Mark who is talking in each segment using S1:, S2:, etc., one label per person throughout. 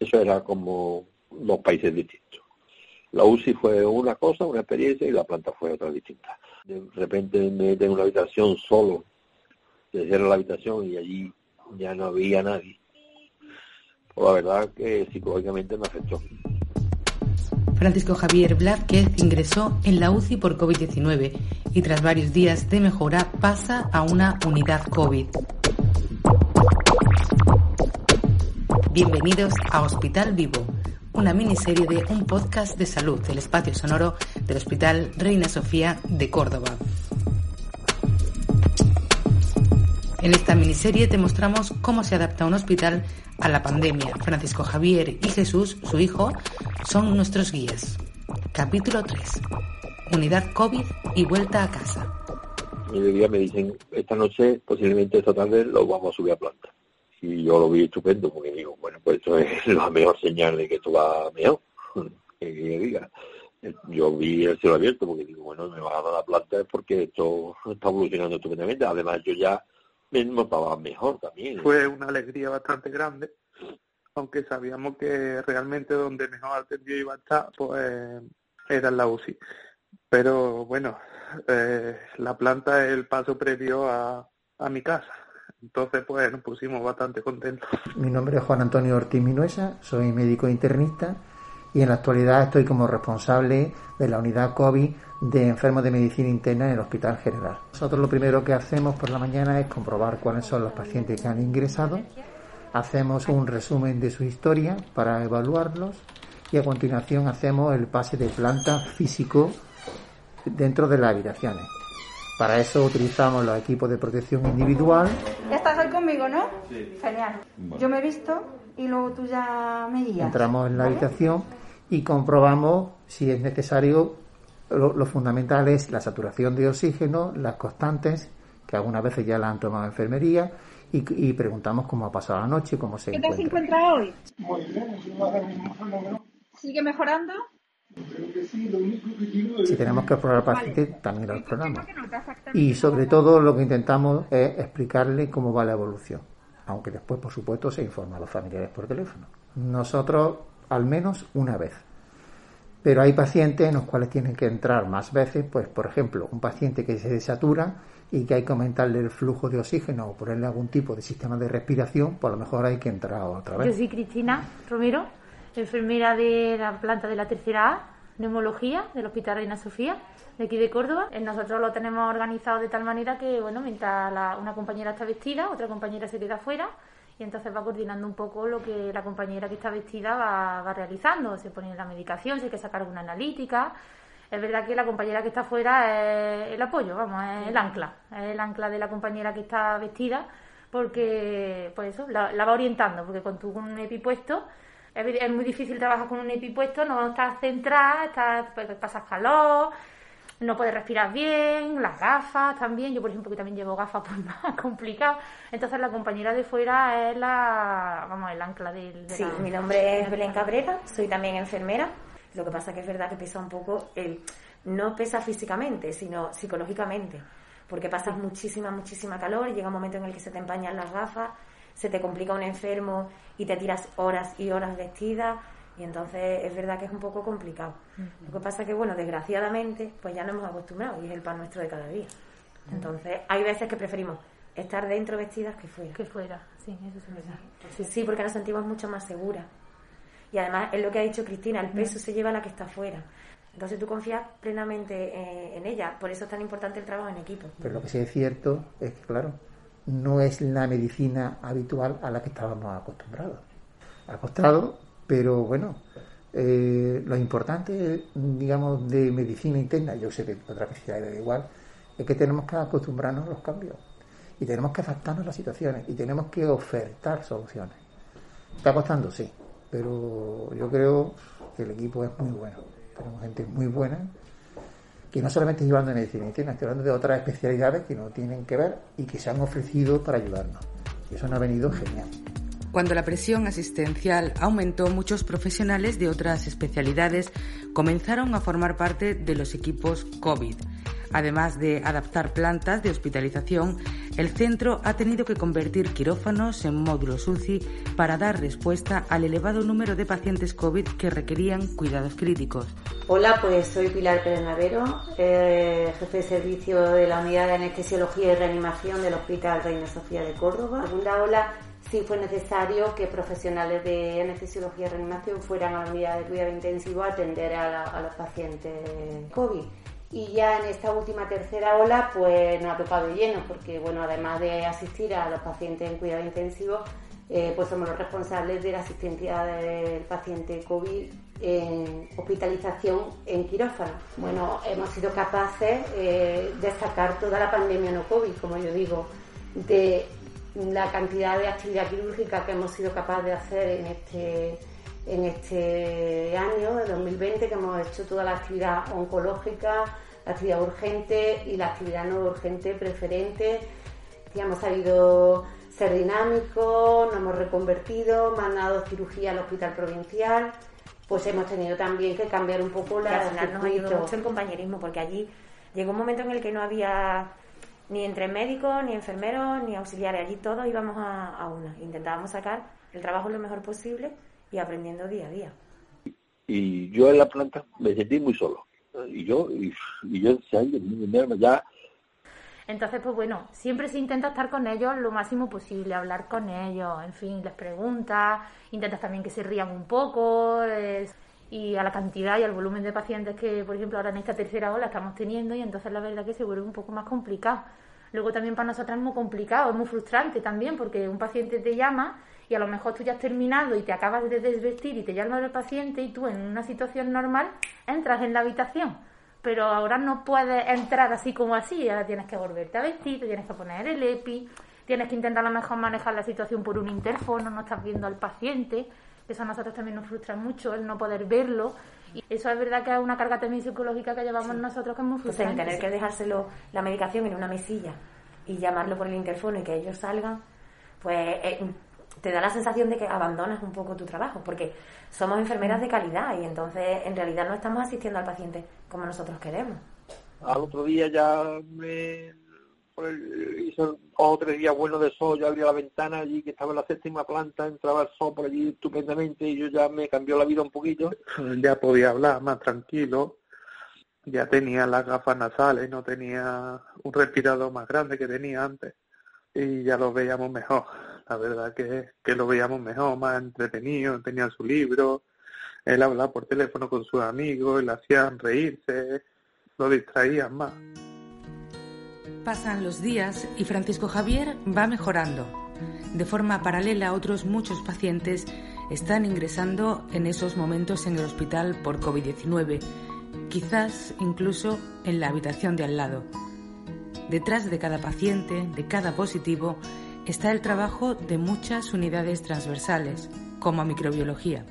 S1: Eso era como dos países distintos. La UCI fue una cosa, una experiencia, y la planta fue otra distinta. De repente me meten en una habitación solo, se cierra la habitación y allí ya no había nadie. Pues la verdad que psicológicamente me afectó.
S2: Francisco Javier Blázquez ingresó en la UCI por COVID-19 y tras varios días de mejora pasa a una unidad COVID. Bienvenidos a Hospital Vivo, una miniserie de un podcast de salud del espacio sonoro del Hospital Reina Sofía de Córdoba. En esta miniserie te mostramos cómo se adapta un hospital a la pandemia. Francisco Javier y Jesús, su hijo, son nuestros guías. Capítulo 3. Unidad COVID y vuelta a casa.
S1: Y de día me dicen, esta noche, posiblemente esta tarde, lo vamos a subir a planta. Y yo lo vi estupendo, porque digo, bueno, pues esto es la mejor señal de que esto va mejor. que diga. Yo vi el cielo abierto, porque digo, bueno, me va a dar la planta porque esto está evolucionando estupendamente. Además, yo ya me notaba mejor también.
S3: Fue una alegría bastante grande, aunque sabíamos que realmente donde mejor atendido iba a estar, pues era en la UCI. Pero bueno, eh, la planta es el paso previo a, a mi casa. Entonces, pues nos pusimos bastante contentos.
S4: Mi nombre es Juan Antonio Ortiz Minuesa, soy médico internista y en la actualidad estoy como responsable de la unidad COVID de enfermos de medicina interna en el Hospital General. Nosotros lo primero que hacemos por la mañana es comprobar cuáles son los pacientes que han ingresado, hacemos un resumen de su historia para evaluarlos y a continuación hacemos el pase de planta físico dentro de las habitaciones. Para eso utilizamos los equipos de protección individual.
S5: Ya estás hoy conmigo, ¿no? Sí. Genial. Yo me he visto y luego tú ya me guías.
S4: Entramos en la
S5: ¿vale?
S4: habitación y comprobamos si es necesario. Lo, lo, fundamental es la saturación de oxígeno, las constantes, que algunas veces ya la han tomado en enfermería, y, y preguntamos cómo ha pasado la noche, cómo se
S5: ¿Qué tal se
S4: encuentra.
S5: encuentra hoy?
S6: Muy bien,
S5: ¿Sigue mejorando?
S4: Si tenemos que explorar al paciente, también lo exploramos. Y sobre todo lo que intentamos es explicarle cómo va la evolución, aunque después, por supuesto, se informa a los familiares por teléfono. Nosotros, al menos una vez. Pero hay pacientes en los cuales tienen que entrar más veces, pues por ejemplo, un paciente que se desatura y que hay que aumentarle el flujo de oxígeno o ponerle algún tipo de sistema de respiración, pues a lo mejor hay que entrar otra vez.
S7: Yo soy Cristina Romero, enfermera de la planta de la tercera A, neumología del Hospital Reina Sofía, de aquí de Córdoba. Eh, Nosotros lo tenemos organizado de tal manera que, bueno, mientras la- una compañera está vestida, otra compañera se queda fuera y entonces va coordinando un poco lo que la compañera que está vestida va, va realizando. Se pone la medicación, si hay que sacar alguna analítica. Es verdad que la compañera que está fuera es el apoyo, vamos, es el ancla, es el ancla de la compañera que está vestida porque, pues eso, la, la va orientando, porque con tu un EPI puesto es, muy difícil trabajar con un EPI puesto, no estás centrada, estás, pues, pasas calor, no puedes respirar bien, las gafas también, yo por ejemplo que también llevo gafas pues más complicado, entonces la compañera de fuera es la, vamos, el ancla del... de
S8: Sí,
S7: la-
S8: mi nombre es Belén Cabrera, soy también enfermera. Lo que pasa que es verdad que pesa un poco el no pesa físicamente, sino psicológicamente, porque pasas muchísima muchísima calor y llega un momento en el que se te empañan las gafas, se te complica un enfermo y te tiras horas y horas vestida y entonces es verdad que es un poco complicado. Lo que pasa que bueno, desgraciadamente, pues ya nos hemos acostumbrado y es el pan nuestro de cada día. Entonces, hay veces que preferimos estar dentro vestidas que fuera.
S7: Que fuera, sí, eso es verdad.
S8: Sí, porque nos sentimos mucho más seguras. Y además, es lo que ha dicho Cristina, el peso se lleva a la que está fuera. Entonces tú confías plenamente eh, en ella. Por eso es tan importante el trabajo en equipo.
S4: Pero lo que sí es cierto es que, claro, no es la medicina habitual a la que estábamos acostumbrados. Acostumbrados, pero bueno, eh, lo importante, digamos, de medicina interna, yo sé que otra especialidad da igual, es que tenemos que acostumbrarnos a los cambios y tenemos que adaptarnos a las situaciones y tenemos que ofertar soluciones. Está costando, sí, pero yo creo que el equipo es muy bueno. Tenemos gente muy buena que no solamente llevando medicina interna, estoy hablando de otras especialidades que no tienen que ver y que se han ofrecido para ayudarnos. Y eso nos ha venido genial.
S2: Cuando la presión asistencial aumentó, muchos profesionales de otras especialidades comenzaron a formar parte de los equipos COVID. Además de adaptar plantas de hospitalización, el centro ha tenido que convertir quirófanos en módulos UCI para dar respuesta al elevado número de pacientes COVID que requerían cuidados críticos.
S9: Hola, pues soy Pilar Pérez Navero, eh, jefe de servicio de la Unidad de Anestesiología y Reanimación del Hospital Reina Sofía de Córdoba. Segunda ola sí fue necesario que profesionales de anestesiología y reanimación fueran a la unidad de cuidado intensivo a atender a, los pacientes COVID. Y ya en esta última tercera ola, pues nos ha tocado lleno, porque bueno, además de asistir a los pacientes en cuidado intensivo, eh, pues somos los responsables de la asistencia del paciente COVID en hospitalización en quirófano. Bueno, hemos sido capaces eh, de sacar toda la pandemia no COVID, como yo digo, de la cantidad de actividad quirúrgica que hemos sido capaces de hacer en este, en este año, de 2020, que hemos hecho toda la actividad oncológica, la actividad urgente y la actividad no urgente preferente, que hemos sabido ser dinámicos, nos hemos reconvertido, mandado cirugía al hospital provincial, pues hemos tenido también que cambiar un poco la...
S8: Al nos ayudó mucho el compañerismo, porque allí llegó un momento en el que no había ni entre médicos, ni enfermeros, ni auxiliares. Allí todos íbamos a, una. Intentábamos sacar el trabajo lo mejor posible y aprendiendo día a día.
S1: Y yo en la planta me sentí muy solo. Y yo, y, yo, ya
S10: entonces, pues bueno, siempre se intenta estar con ellos lo máximo posible, hablar con ellos, en fin, les preguntas, intentas también que se rían un poco, y a la cantidad y al volumen de pacientes que, por ejemplo, ahora en esta tercera ola estamos teniendo, y entonces la verdad que se vuelve un poco más complicado. Luego también para nosotros es muy complicado, es muy frustrante también, porque un paciente te llama y a lo mejor tú ya has terminado y te acabas de desvestir y te llama el paciente y tú en una situación normal entras en la habitación. Pero ahora no puedes entrar así como así, ahora tienes que volverte a vestir, te tienes que poner el EPI, tienes que intentar a lo mejor manejar la situación por un interfono, no estás viendo al paciente. Eso a nosotros también nos frustra mucho, el no poder verlo. Y eso es verdad que es una carga también psicológica que llevamos nosotros que es muy frustrante.
S8: Pues tener que dejárselo la medicación en una mesilla y llamarlo por el interfono y que ellos salgan, pues eh, te da la sensación de que abandonas un poco tu trabajo, porque somos enfermeras de calidad y entonces en realidad no estamos asistiendo al paciente como nosotros queremos.
S1: Al otro día ya me hizo dos o tres días buenos de sol, yo abría la ventana allí que estaba en la séptima planta, entraba el sol por allí estupendamente y yo ya me cambió la vida un poquito.
S3: Ya podía hablar más tranquilo, ya tenía las gafas nasales, no tenía un respirador más grande que tenía antes y ya lo veíamos mejor. La verdad que, que lo veíamos mejor, más entretenido, tenía su libro, él hablaba por teléfono con sus amigos, le hacían reírse, lo distraían más.
S2: Pasan los días y Francisco Javier va mejorando. De forma paralela, otros muchos pacientes están ingresando en esos momentos en el hospital por COVID-19, quizás incluso en la habitación de al lado. Detrás de cada paciente, de cada positivo, está el trabajo de muchas unidades transversales, como microbiología.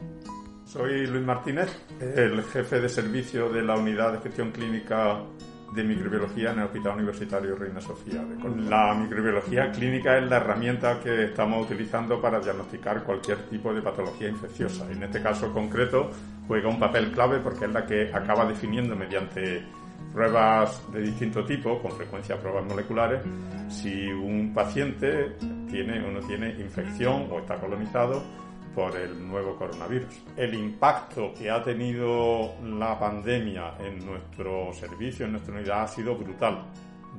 S11: Soy Luis Martínez, el jefe de servicio de la unidad de gestión clínica de microbiología en el Hospital Universitario Reina Sofía. La microbiología clínica es la herramienta que estamos utilizando para diagnosticar cualquier tipo de patología infecciosa. En este caso concreto juega un papel clave porque es la que acaba definiendo mediante pruebas de distinto tipo, con frecuencia pruebas moleculares, si un paciente tiene o no tiene infección o está colonizado por el nuevo coronavirus. El impacto que ha tenido la pandemia en nuestro servicio, en nuestra unidad, ha sido brutal.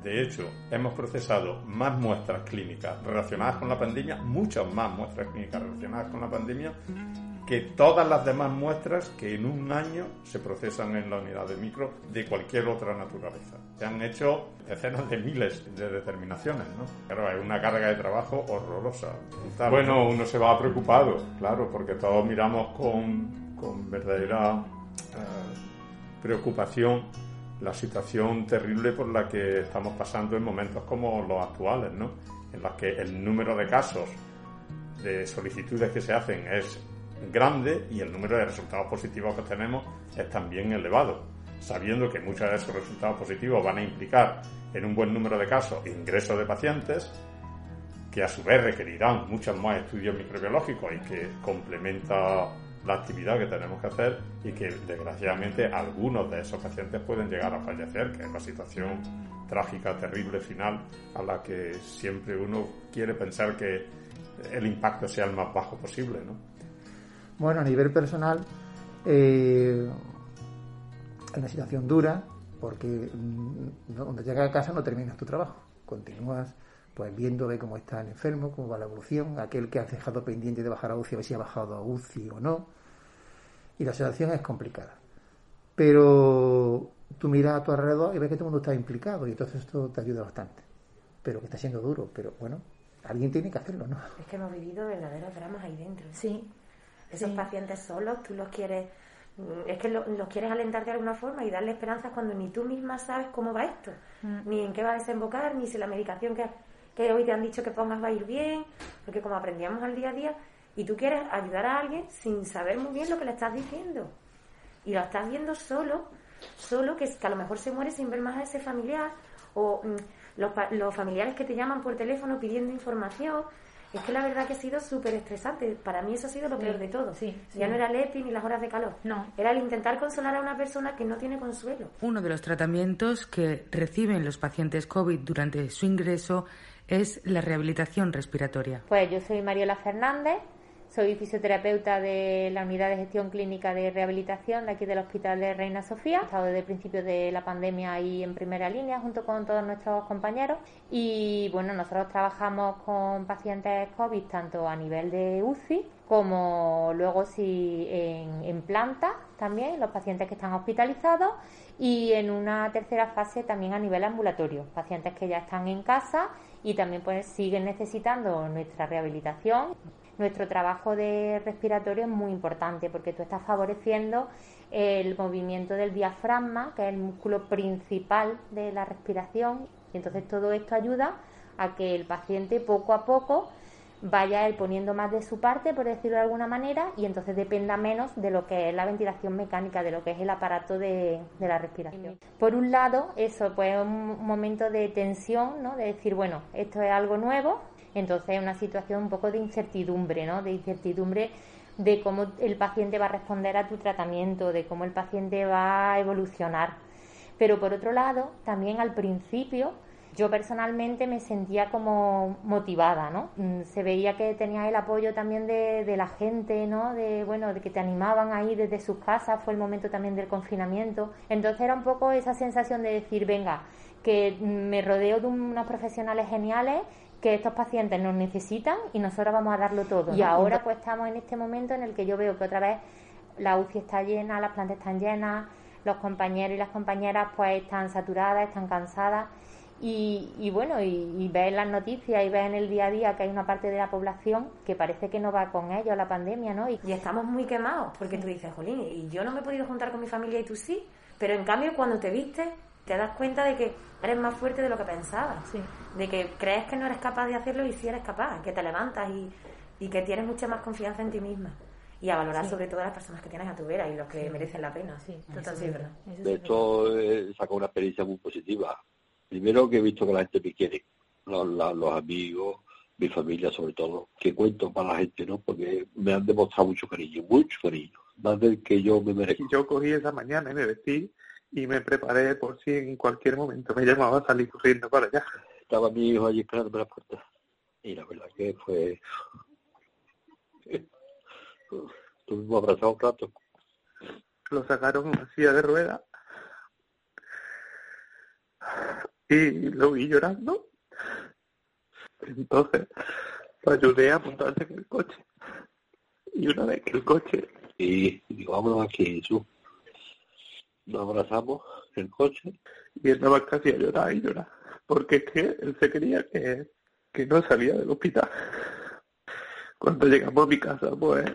S11: De hecho, hemos procesado más muestras clínicas relacionadas con la pandemia, muchas más muestras clínicas relacionadas con la pandemia, que todas las demás muestras que en un año se procesan en la unidad de micro de cualquier otra naturaleza. Se han hecho decenas de miles de determinaciones, ¿no? Claro, hay una carga de trabajo horrorosa. Bueno, uno se va preocupado, claro, porque todos miramos con, con verdadera eh, preocupación la situación terrible por la que estamos pasando en momentos como los actuales, ¿no? En los que el número de casos de solicitudes que se hacen es grande y el número de resultados positivos que tenemos es también elevado, sabiendo que muchos de esos resultados positivos van a implicar en un buen número de casos ingresos de pacientes que a su vez requerirán muchos más estudios microbiológicos y que complementa la actividad que tenemos que hacer y que desgraciadamente algunos de esos pacientes pueden llegar a fallecer, que es la situación trágica, terrible final a la que siempre uno quiere pensar que el impacto sea el más bajo posible. ¿no?
S4: Bueno, a nivel personal, eh, es una situación dura porque mm, donde llegas a casa no terminas tu trabajo, continúas pues viendo de cómo está el enfermo, cómo va la evolución, aquel que has dejado pendiente de bajar a UCI, a ver si ha bajado a UCI o no. Y la situación es complicada. Pero tú miras a tu alrededor y ves que todo el mundo está implicado y entonces esto te ayuda bastante. Pero que está siendo duro, pero bueno, alguien tiene que hacerlo, ¿no?
S8: Es que hemos vivido verdaderos dramas ahí dentro. Sí. Esos pacientes solos, tú los quieres mm, es que los quieres alentar de alguna forma y darle esperanzas cuando ni tú misma sabes cómo va esto, mm. ni en qué va a desembocar, ni si la medicación que que hoy te han dicho que pongas va a ir bien, porque como aprendíamos al día a día, y tú quieres ayudar a alguien sin saber muy bien lo que le estás diciendo. Y lo estás viendo solo, solo que, que a lo mejor se muere sin ver más a ese familiar, o mm, los, los familiares que te llaman por teléfono pidiendo información. Es que la verdad que ha sido súper estresante. Para mí eso ha sido lo peor de todo. Sí, ya no era el EPI ni las horas de calor. No. Era el intentar consolar a una persona que no tiene consuelo.
S2: Uno de los tratamientos que reciben los pacientes COVID durante su ingreso es la rehabilitación respiratoria?
S10: Pues yo soy Mariola Fernández, soy fisioterapeuta de la Unidad de Gestión Clínica de Rehabilitación de aquí del Hospital de Reina Sofía. He estado desde el principio de la pandemia ahí en primera línea junto con todos nuestros compañeros. Y bueno, nosotros trabajamos con pacientes COVID tanto a nivel de UCI como luego si en, en planta también, los pacientes que están hospitalizados y en una tercera fase también a nivel ambulatorio, pacientes que ya están en casa y también pues siguen necesitando nuestra rehabilitación. Nuestro trabajo de respiratorio es muy importante porque tú estás favoreciendo el movimiento del diafragma, que es el músculo principal de la respiración, y entonces todo esto ayuda a que el paciente poco a poco vaya él poniendo más de su parte, por decirlo de alguna manera, y entonces dependa menos de lo que es la ventilación mecánica, de lo que es el aparato de, la respiración. Por un lado, eso pues es un momento de tensión, ¿no? De decir, bueno, esto es algo nuevo, entonces es una situación un poco de incertidumbre, ¿no? De incertidumbre de cómo el paciente va a responder a tu tratamiento, de cómo el paciente va a evolucionar. Pero por otro lado, también al principio, yo personalmente me sentía como motivada, ¿no? Mm, se veía que tenía el apoyo también de, de, la gente, ¿no? De, bueno, de que te animaban ahí desde sus casas, fue el momento también del confinamiento. Entonces era un poco esa sensación de decir, venga, que me rodeo de unos profesionales geniales que estos pacientes nos necesitan y nosotros vamos a darlo todo. Y ahora pues estamos en este momento en el que yo veo que otra vez la UCI está llena, las plantas están llenas, los compañeros y las compañeras pues están saturadas, están cansadas y, bueno, y, ves las noticias y ves en el día a día que hay una parte de la población que parece que no va con ellos la pandemia, ¿no?
S8: Y, estamos muy quemados, porque tú dices, Jolín, y yo no me he podido juntar con mi familia y tú sí, pero en cambio cuando te viste te das cuenta de que eres más fuerte de lo que pensabas, sí. De que crees que no eres capaz de hacerlo y sí eres capaz, que te levantas y, y que tienes mucha más confianza en ti misma y a valorar sobre todo a las personas que tienes a tu vera y los que merecen la pena. Sí, totalmente.
S1: de hecho, he sacado una experiencia muy positiva Primero que he visto que la gente me quiere, los, los amigos, mi familia sobre todo, que cuento para la gente, ¿no? Porque me han demostrado mucho cariño, mucho cariño, más del que yo me merezco.
S3: Yo cogí esa mañana y me vestí y me preparé por si en cualquier momento me llamaba a salir corriendo para allá.
S1: Estaba mi hijo allí esperándome la puerta. Y la verdad que fue... Estuvimos abrazados un rato.
S3: Lo sacaron en silla de ruedas y lo vi llorando. Entonces lo ayudé a montarse en el coche. Y una vez que el coche,
S1: y digo, vámonos aquí, Jesús. Nos abrazamos en el coche.
S3: Y él estaba casi a llorar y llorar. Porque es que él se quería que, que no salía del hospital. Cuando llegamos a mi casa, pues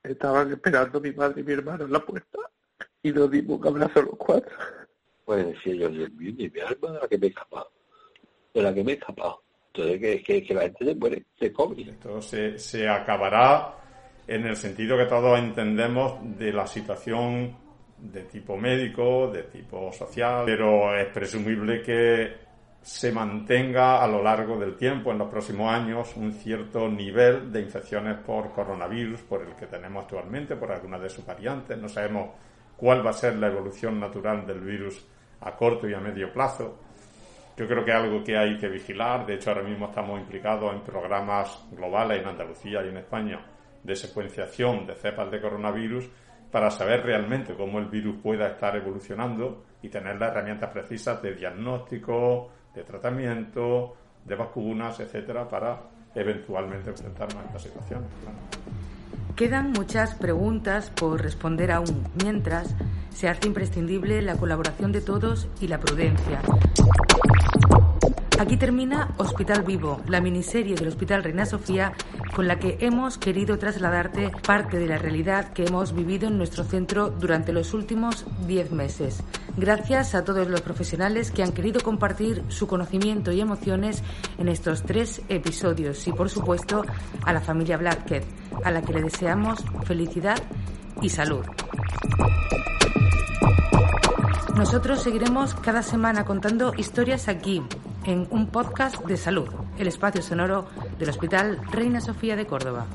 S3: estaban esperando mi madre y mi hermano en la puerta. Y nos dimos un abrazo los cuatro.
S1: Pues decía yo, Dios mío, mi alma de la que me he escapado, de la que me he escapado. Entonces, que, que, la gente se muere, se come.
S11: Esto se, se acabará en el sentido que todos entendemos de la situación de tipo médico, de tipo social, pero es presumible que se mantenga a lo largo del tiempo, en los próximos años, un cierto nivel de infecciones por coronavirus, por el que tenemos actualmente, por algunas de sus variantes. No sabemos cuál va a ser la evolución natural del virus a corto y a medio plazo. Yo creo que algo que hay que vigilar. De hecho, ahora mismo estamos implicados en programas globales en Andalucía y en España de secuenciación de cepas de coronavirus para saber realmente cómo el virus pueda estar evolucionando y tener las herramientas precisas de diagnóstico, de tratamiento, de vacunas, etcétera, para eventualmente enfrentarnos a esta situación.
S2: Quedan muchas preguntas por responder aún, mientras se hace imprescindible la colaboración de todos y la prudencia. Aquí termina Hospital Vivo, la miniserie del Hospital Reina Sofía con la que hemos querido trasladarte parte de la realidad que hemos vivido en nuestro centro durante los últimos 10 meses. Gracias a todos los profesionales que han querido compartir su conocimiento y emociones en estos tres episodios y por supuesto a la familia Blackhead, a la que le deseamos felicidad y salud. Nosotros seguiremos cada semana contando historias aquí, en un podcast de salud, el espacio sonoro del Hospital Reina Sofía de Córdoba.